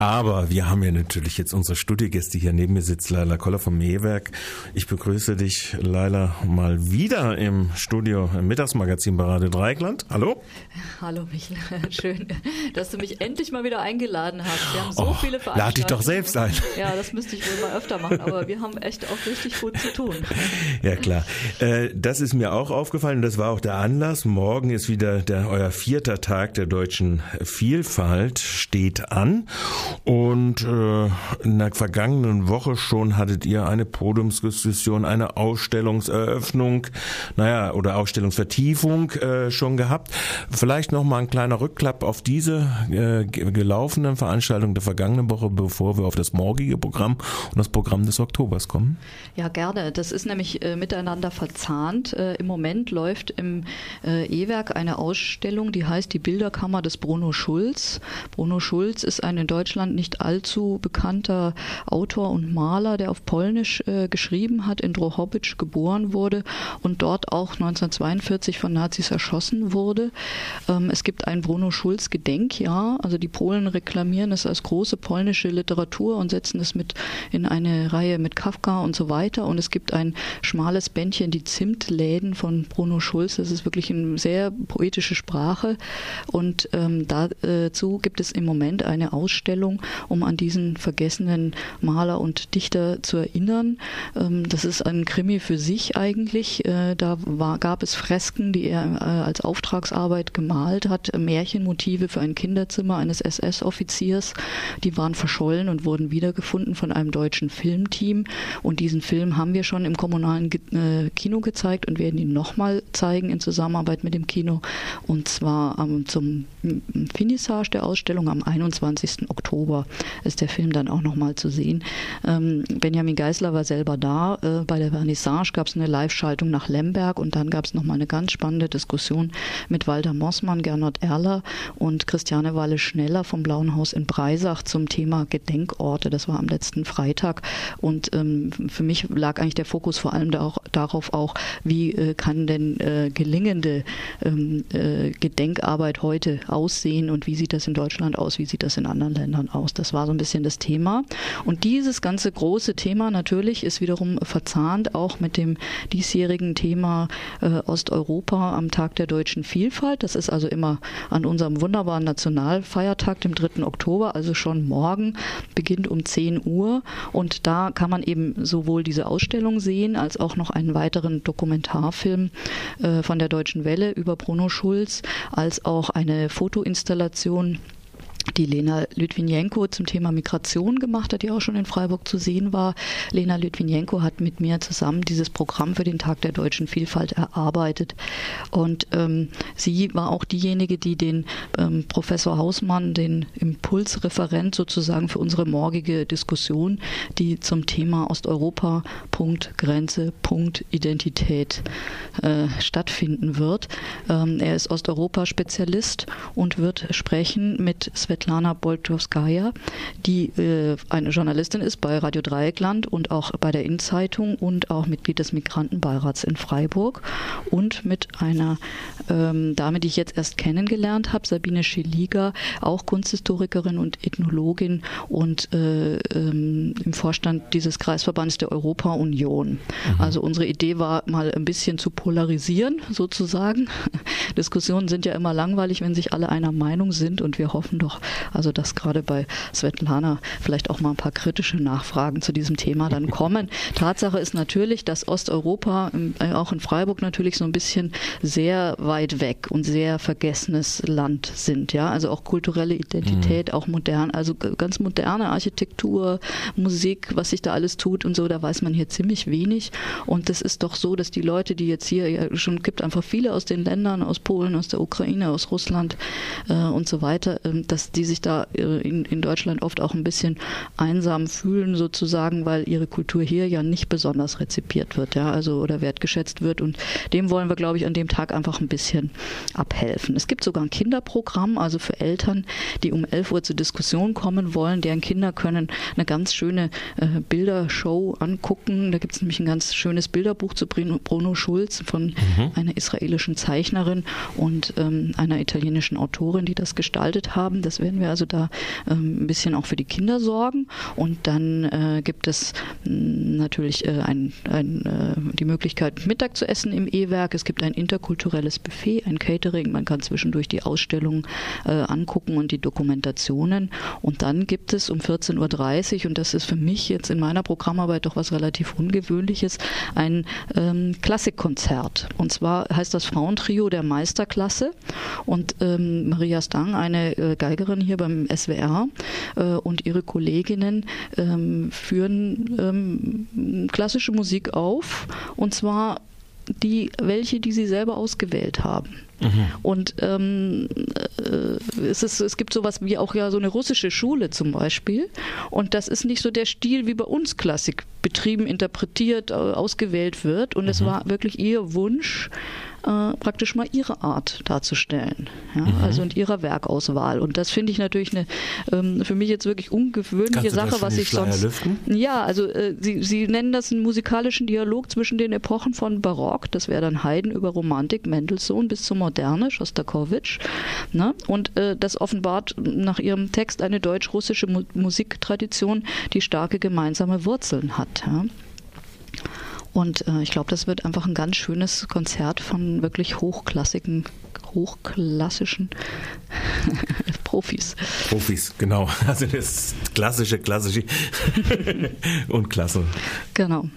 Aber wir haben ja natürlich jetzt unsere Studiogäste hier neben mir sitzt Leila Koller vom Mähwerk. Ich begrüße dich, Leila, mal wieder im Studio im Mittagsmagazin bei Radio Dreigland. Hallo. Hallo Michel, schön, dass du mich endlich mal wieder eingeladen hast. Wir haben so oh, viele Veranstaltungen. Lade dich doch selbst ein. Ja, das müsste ich wohl mal öfter machen, aber wir haben echt auch richtig gut zu tun. Ja, klar. Äh, das ist mir auch aufgefallen. Das war auch der Anlass. Morgen ist wieder der, euer vierter Tag der deutschen Vielfalt steht an. Und äh, in der vergangenen Woche schon hattet ihr eine Podiumsdiskussion, eine Ausstellungseröffnung, naja, oder Ausstellungsvertiefung äh, schon gehabt. Vielleicht noch mal ein kleiner Rückklapp auf diese äh, gelaufenen Veranstaltungen der vergangenen Woche, bevor wir auf das morgige Programm und das Programm des Oktobers kommen. Ja, gerne. Das ist nämlich äh, miteinander verzahnt. Äh, Im Moment läuft im äh, E-Werk eine Ausstellung, die heißt die Bilderkammer des Bruno Schulz. Bruno Schulz ist ein in Deutschland Deutschland nicht allzu bekannter Autor und Maler, der auf Polnisch äh, geschrieben hat, in Drohobitsch geboren wurde und dort auch 1942 von Nazis erschossen wurde. Ähm, es gibt ein Bruno Schulz Gedenkjahr, also die Polen reklamieren es als große polnische Literatur und setzen es mit in eine Reihe mit Kafka und so weiter. Und es gibt ein schmales Bändchen, die Zimtläden von Bruno Schulz. Das ist wirklich eine sehr poetische Sprache. Und ähm, dazu gibt es im Moment eine Ausstellung Ausstellung, um an diesen vergessenen Maler und Dichter zu erinnern. Ähm, das ist ein Krimi für sich eigentlich. Äh, da war, gab es Fresken, die er äh, als Auftragsarbeit gemalt hat, Märchenmotive für ein Kinderzimmer eines SS-Offiziers. Die waren verschollen und wurden wiedergefunden von einem deutschen Filmteam. Und diesen Film haben wir schon im kommunalen äh, Kino gezeigt und werden ihn nochmal zeigen in Zusammenarbeit mit dem Kino. Und zwar zum Finissage der Ausstellung am 21. Oktober. Oktober ist der Film dann auch nochmal zu sehen. Ähm, Benjamin Geisler war selber da. Äh, bei der Vernissage gab es eine Live-Schaltung nach Lemberg und dann gab es nochmal eine ganz spannende Diskussion mit Walter Mossmann, Gernot Erler und Christiane Walle-Schneller vom Blauen Haus in Breisach zum Thema Gedenkorte. Das war am letzten Freitag und ähm, für mich lag eigentlich der Fokus vor allem da auch, darauf auch, wie äh, kann denn äh, gelingende ähm, äh, Gedenkarbeit heute aussehen und wie sieht das in Deutschland aus, wie sieht das in anderen Ländern aus. Das war so ein bisschen das Thema. Und dieses ganze große Thema natürlich ist wiederum verzahnt auch mit dem diesjährigen Thema äh, Osteuropa am Tag der deutschen Vielfalt. Das ist also immer an unserem wunderbaren Nationalfeiertag, dem 3. Oktober, also schon morgen, beginnt um 10 Uhr. Und da kann man eben sowohl diese Ausstellung sehen, als auch noch einen weiteren Dokumentarfilm äh, von der Deutschen Welle über Bruno Schulz, als auch eine Fotoinstallation die Lena Litvinenko zum Thema Migration gemacht hat, die auch schon in Freiburg zu sehen war. Lena Litvinenko hat mit mir zusammen dieses Programm für den Tag der deutschen Vielfalt erarbeitet. Und ähm, sie war auch diejenige, die den ähm, Professor Hausmann, den Impulsreferent sozusagen für unsere morgige Diskussion, die zum Thema Osteuropa, Punkt, Grenze, Punkt, Identität äh, stattfinden wird. Ähm, er ist Osteuropa-Spezialist und wird sprechen mit Svet Svetlana Boltowskaja, die äh, eine Journalistin ist bei Radio Dreieckland und auch bei der Innenzeitung und auch Mitglied des Migrantenbeirats in Freiburg und mit einer ähm, Dame, die ich jetzt erst kennengelernt habe, Sabine Schiliga, auch Kunsthistorikerin und Ethnologin und äh, ähm, im Vorstand dieses Kreisverbandes der Europa-Union. Mhm. Also unsere Idee war mal ein bisschen zu polarisieren sozusagen. Diskussionen sind ja immer langweilig, wenn sich alle einer Meinung sind und wir hoffen doch, also dass gerade bei Svetlana vielleicht auch mal ein paar kritische Nachfragen zu diesem Thema dann kommen. Tatsache ist natürlich, dass Osteuropa, äh, auch in Freiburg natürlich so ein bisschen sehr weit weg und sehr vergessenes Land sind. Ja, also auch kulturelle Identität, mhm. auch modern, also ganz moderne Architektur, Musik, was sich da alles tut und so, da weiß man hier ziemlich wenig. Und das ist doch so, dass die Leute, die jetzt hier ja schon gibt, einfach viele aus den Ländern, aus Polen, aus der Ukraine, aus Russland äh, und so weiter, äh, dass die sich da äh, in, in Deutschland oft auch ein bisschen einsam fühlen sozusagen, weil ihre Kultur hier ja nicht besonders rezipiert wird, ja, also oder wertgeschätzt wird und dem wollen wir, glaube ich, an dem Tag einfach ein bisschen abhelfen. Es gibt sogar ein Kinderprogramm, also für Eltern, die um 11 Uhr zur Diskussion kommen wollen, deren Kinder können eine ganz schöne äh, Bildershow angucken. Da gibt es nämlich ein ganz schönes Bilderbuch zu Bruno Schulz von mhm. einer israelischen Zeichnerin und ähm, einer italienischen Autorin, die das gestaltet haben. Das Jetzt werden wir also da ähm, ein bisschen auch für die Kinder sorgen. Und dann äh, gibt es hm, natürlich äh, ein, ein, äh, die Möglichkeit, Mittag zu essen im E-Werk. Es gibt ein interkulturelles Buffet, ein Catering. Man kann zwischendurch die Ausstellungen angucken und die Dokumentationen. Und dann gibt es um 14.30 Uhr, und das ist für mich jetzt in meiner Programmarbeit doch was relativ Ungewöhnliches, ein ähm, Klassikkonzert. Und zwar heißt das Frauentrio der Meisterklasse. Und ähm, Maria Stang, eine äh, Geigerin hier beim SWR äh, und ihre Kolleginnen ähm, führen ähm, klassische Musik auf. Und zwar die, welche, die sie selber ausgewählt haben. Mhm. Und ähm, äh, es, ist, es gibt sowas wie auch ja so eine russische Schule zum Beispiel. Und das ist nicht so der Stil, wie bei uns Klassik betrieben, interpretiert, äh, ausgewählt wird. Und mhm. es war wirklich ihr Wunsch, äh, praktisch mal ihre Art darzustellen. Ja? Mhm. Also in ihrer Werkauswahl. Und das finde ich natürlich eine ähm, für mich jetzt wirklich ungewöhnliche Sache, was ich sonst. Lüften? Ja, also äh, sie, sie nennen das einen musikalischen Dialog zwischen den Epochen von Barock, das wäre dann Haydn über Romantik, Mendelssohn bis zur Moderne, Schostakowitsch. Ne? Und äh, das offenbart nach ihrem Text eine deutsch-russische Mu Musiktradition, die starke gemeinsame Wurzeln hat. Ja? Und äh, ich glaube, das wird einfach ein ganz schönes Konzert von wirklich hochklassigen, hochklassischen Profis. Profis, genau. Also das klassische, klassische und klasse. Genau.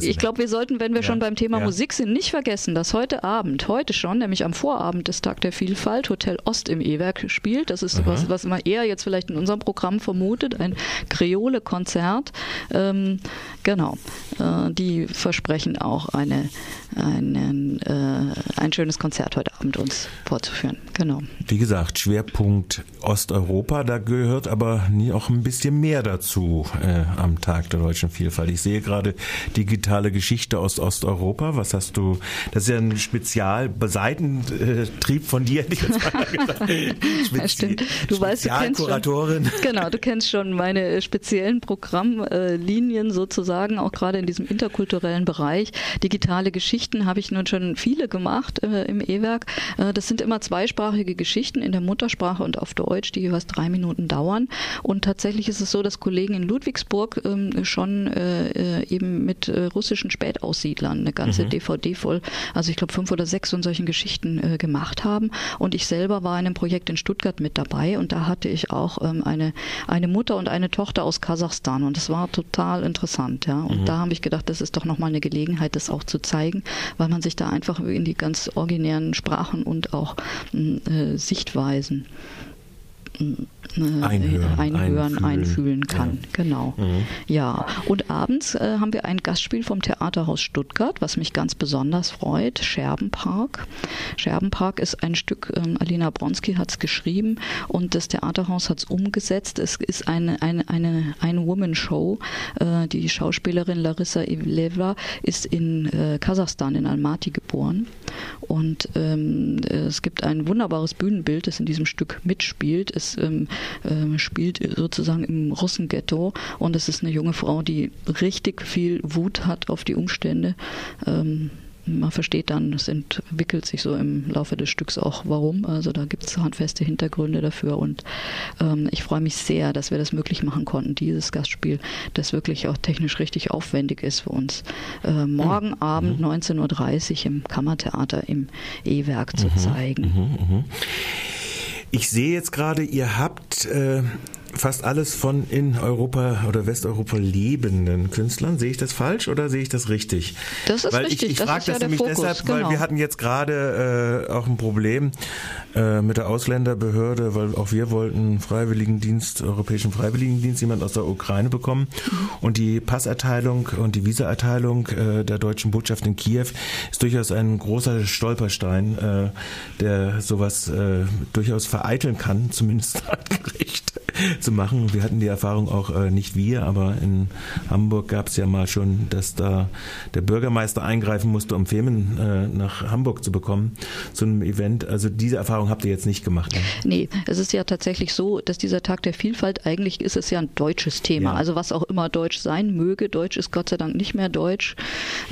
Ich glaube, wir sollten, wenn wir ja. schon beim Thema ja. Musik sind, nicht vergessen, dass heute Abend, heute schon, nämlich am Vorabend des Tag der Vielfalt, Hotel Ost im E-Werk spielt. Das ist was, was man eher jetzt vielleicht in unserem Programm vermutet, ein Kreole-Konzert. Ähm, genau. Äh, die versprechen auch eine, einen, äh, ein schönes Konzert heute Abend uns vorzuführen. Genau. Wie gesagt, Schwerpunkt Osteuropa, da gehört aber nie auch ein bisschen mehr dazu äh, am Tag der deutschen Vielfalt. Ich sehe gerade digitale Geschichte aus Osteuropa. Was hast du? Das ist ja ein Spezialseitentrieb von dir. Die ja, stimmt. Du weißt, du kennst schon, genau, du kennst schon meine speziellen Programmlinien sozusagen, auch gerade in diesem interkulturellen Bereich. Digitale Geschichten habe ich nun schon viele gemacht äh, im E-Werk. Äh, das sind immer zweisprachige Geschichten in der Muttersprache und auf Deutsch, die jeweils drei Minuten dauern. Und tatsächlich ist es so, dass Kollegen in Ludwigsburg ähm, schon äh, äh eben mit äh, russischen Spätaussiedlern eine ganze mhm. DVD voll, also ich glaube fünf oder sechs von solchen Geschichten äh, gemacht haben. Und ich selber war in einem Projekt in Stuttgart mit dabei und da hatte ich auch ähm, eine, eine Mutter und eine Tochter aus Kasachstan und das war total interessant. Ja. Und mhm. da habe ich gedacht, das ist doch nochmal eine Gelegenheit, das auch zu zeigen, weil man sich da einfach in die ganz originären Sprachen und auch äh, Sichtweisen einhören, einhören einfühlen kann. Ja. Genau. Mhm. Ja, und abends äh, haben wir ein Gastspiel vom Theaterhaus Stuttgart, was mich ganz besonders freut, Scherbenpark. Scherbenpark ist ein Stück, ähm, Alina Bronski hat es geschrieben und das Theaterhaus hat es umgesetzt. Es ist eine, eine, eine, eine Woman-Show. Äh, die Schauspielerin Larissa Ivleva ist in äh, Kasachstan, in Almaty geboren und ähm, es gibt ein wunderbares Bühnenbild, das in diesem Stück mitspielt. Es ähm, äh, spielt sozusagen im Russenghetto und es ist eine junge Frau, die richtig viel Wut hat auf die Umstände. Ähm, man versteht dann, es entwickelt sich so im Laufe des Stücks auch warum. Also da gibt es handfeste Hintergründe dafür und ähm, ich freue mich sehr, dass wir das möglich machen konnten, dieses Gastspiel, das wirklich auch technisch richtig aufwendig ist für uns. Äh, morgen mhm. Abend mhm. 19.30 Uhr im Kammertheater im E-Werk zu mhm. zeigen. Mhm. mhm. Ich sehe jetzt gerade, ihr habt äh, fast alles von in Europa oder Westeuropa lebenden Künstlern. Sehe ich das falsch oder sehe ich das richtig? Das ist weil richtig. Ich, ich frage das, ja nämlich Fokus, deshalb, genau. weil wir hatten jetzt gerade äh, auch ein Problem äh, mit der Ausländerbehörde, weil auch wir wollten Freiwilligendienst, Europäischen Freiwilligendienst, jemand aus der Ukraine bekommen. Und die Passerteilung und die Visaerteilung äh, der deutschen Botschaft in Kiew ist durchaus ein großer Stolperstein, äh, der sowas äh, durchaus vereiteln kann, zumindest an Gericht. Zu machen. Wir hatten die Erfahrung auch äh, nicht wir, aber in Hamburg gab es ja mal schon, dass da der Bürgermeister eingreifen musste, um Filmen äh, nach Hamburg zu bekommen zu einem Event. Also diese Erfahrung habt ihr jetzt nicht gemacht. Ne? Nee, es ist ja tatsächlich so, dass dieser Tag der Vielfalt eigentlich ist es ja ein deutsches Thema. Ja. Also was auch immer Deutsch sein möge. Deutsch ist Gott sei Dank nicht mehr Deutsch.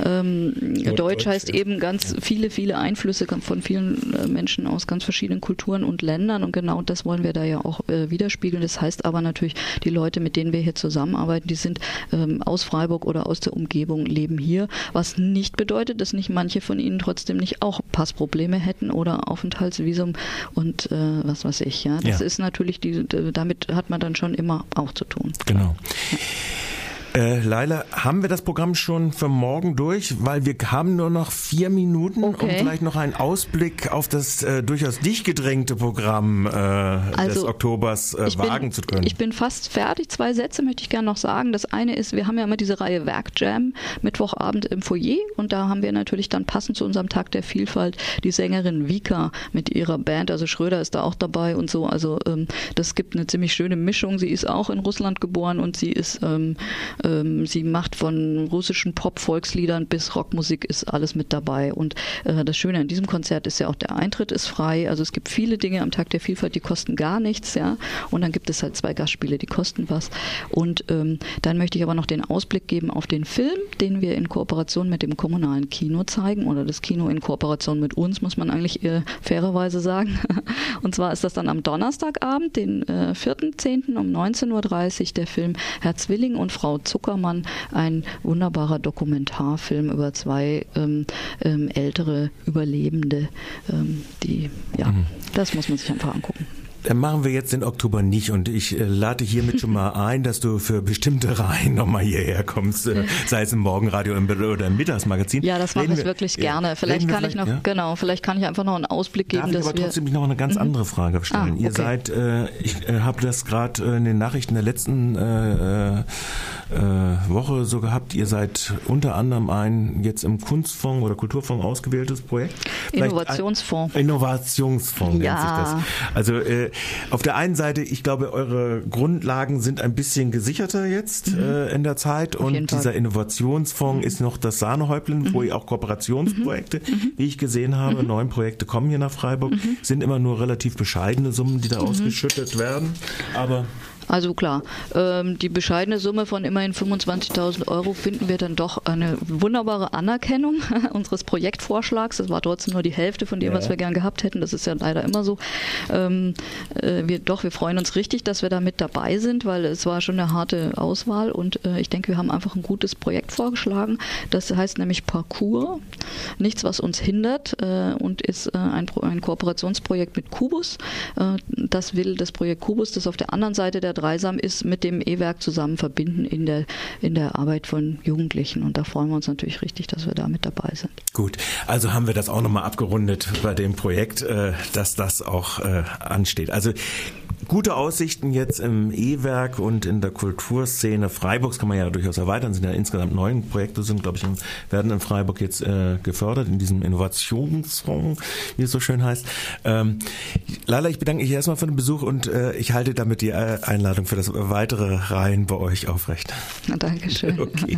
Ähm, Deutsch, Deutsch, heißt ja. eben ganz viele, viele Einflüsse von vielen äh, Menschen aus ganz verschiedenen Kulturen und Ländern und genau das wollen wir da ja auch äh, widerspiegeln. Das heißt aber natürlich, die Leute, mit denen wir hier zusammenarbeiten, die sind ähm, aus Freiburg oder aus der Umgebung, leben hier, was nicht bedeutet, dass nicht manche von ihnen trotzdem nicht auch Passprobleme hätten oder Aufenthaltsvisum und äh, was weiß ich. Ja, das ja. ist natürlich die, damit hat man dann schon immer auch zu tun. Genau. Ja. Äh, Leila, haben wir das Programm schon für morgen durch? Weil wir haben nur noch vier Minuten, okay. um vielleicht noch einen Ausblick auf das äh, durchaus dicht gedrängte Programm äh, also, des Oktobers äh, wagen bin, zu können. Ich bin fast fertig. Zwei Sätze möchte ich gerne noch sagen. Das eine ist, wir haben ja immer diese Reihe Werkjam, Mittwochabend im Foyer. Und da haben wir natürlich dann passend zu unserem Tag der Vielfalt die Sängerin Vika mit ihrer Band. Also Schröder ist da auch dabei und so. Also ähm, das gibt eine ziemlich schöne Mischung. Sie ist auch in Russland geboren und sie ist ähm, ähm, sie macht von russischen Pop-Volksliedern bis Rockmusik ist alles mit dabei. Und äh, das Schöne an diesem Konzert ist ja auch, der Eintritt ist frei. Also es gibt viele Dinge am Tag der Vielfalt, die kosten gar nichts, ja. Und dann gibt es halt zwei Gastspiele, die kosten was. Und ähm, dann möchte ich aber noch den Ausblick geben auf den Film, den wir in Kooperation mit dem kommunalen Kino zeigen oder das Kino in Kooperation mit uns, muss man eigentlich äh, fairerweise sagen. Und zwar ist das dann am Donnerstagabend, den äh, 4.10. um 19.30 Uhr der Film Herr Zwilling und Frau Zuckermann, ein wunderbarer Dokumentarfilm über zwei ähm, ähm, ältere Überlebende, ähm, die, ja, mhm. das muss man sich einfach angucken. Dann machen wir jetzt den Oktober nicht und ich äh, lade hiermit schon mal ein, dass du für bestimmte Reihen nochmal hierher kommst, äh, sei es im Morgenradio oder im Mittagsmagazin. Ja, das mache ich wirklich ja, gerne. Vielleicht kann ich noch, ja? genau, vielleicht kann ich einfach noch einen Ausblick geben. Darf ich aber trotzdem noch eine ganz mhm. andere Frage stellen. Ah, okay. Ihr seid, äh, ich äh, habe das gerade in den Nachrichten der letzten Woche so gehabt, ihr seid unter anderem ein jetzt im Kunstfonds oder Kulturfonds ausgewähltes Projekt. Vielleicht Innovationsfonds. Innovationsfonds ja. nennt sich das. Also äh, auf der einen Seite, ich glaube, eure Grundlagen sind ein bisschen gesicherter jetzt mhm. äh, in der Zeit auf und dieser Innovationsfonds mhm. ist noch das Sahnehäubchen, mhm. wo ihr auch Kooperationsprojekte, mhm. mhm. wie ich gesehen habe, mhm. neun Projekte kommen hier nach Freiburg, sind immer nur relativ bescheidene Summen, die da ausgeschüttet werden, aber also klar, ähm, die bescheidene Summe von immerhin 25.000 Euro finden wir dann doch eine wunderbare Anerkennung unseres Projektvorschlags. Das war trotzdem nur die Hälfte von dem, ja. was wir gern gehabt hätten. Das ist ja leider immer so. Ähm, äh, wir, doch, wir freuen uns richtig, dass wir da mit dabei sind, weil es war schon eine harte Auswahl und äh, ich denke, wir haben einfach ein gutes Projekt vorgeschlagen. Das heißt nämlich Parcours. Nichts, was uns hindert äh, und ist äh, ein, ein, Kooperationsprojekt mit Kubus. Äh, das will das Projekt Kubus, das auf der anderen Seite der Dreisam ist, mit dem E-Werk zusammen verbinden in der, in der Arbeit von Jugendlichen. Und da freuen wir uns natürlich richtig, dass wir da mit dabei sind. Gut, also haben wir das auch nochmal abgerundet bei dem Projekt, äh, dass das auch äh, ansteht. Also gute Aussichten jetzt im E-Werk und in der Kulturszene Freiburgs kann man ja durchaus erweitern. Es sind ja insgesamt neun Projekte, sind glaube ich werden in Freiburg jetzt äh, gefördert in diesem Innovationsfonds, wie es so schön heißt. Ähm, Lala, ich bedanke mich erstmal für den Besuch und äh, ich halte damit die äh, Einladung für das weitere Reihen bei euch aufrecht. Na, Dankeschön. Okay.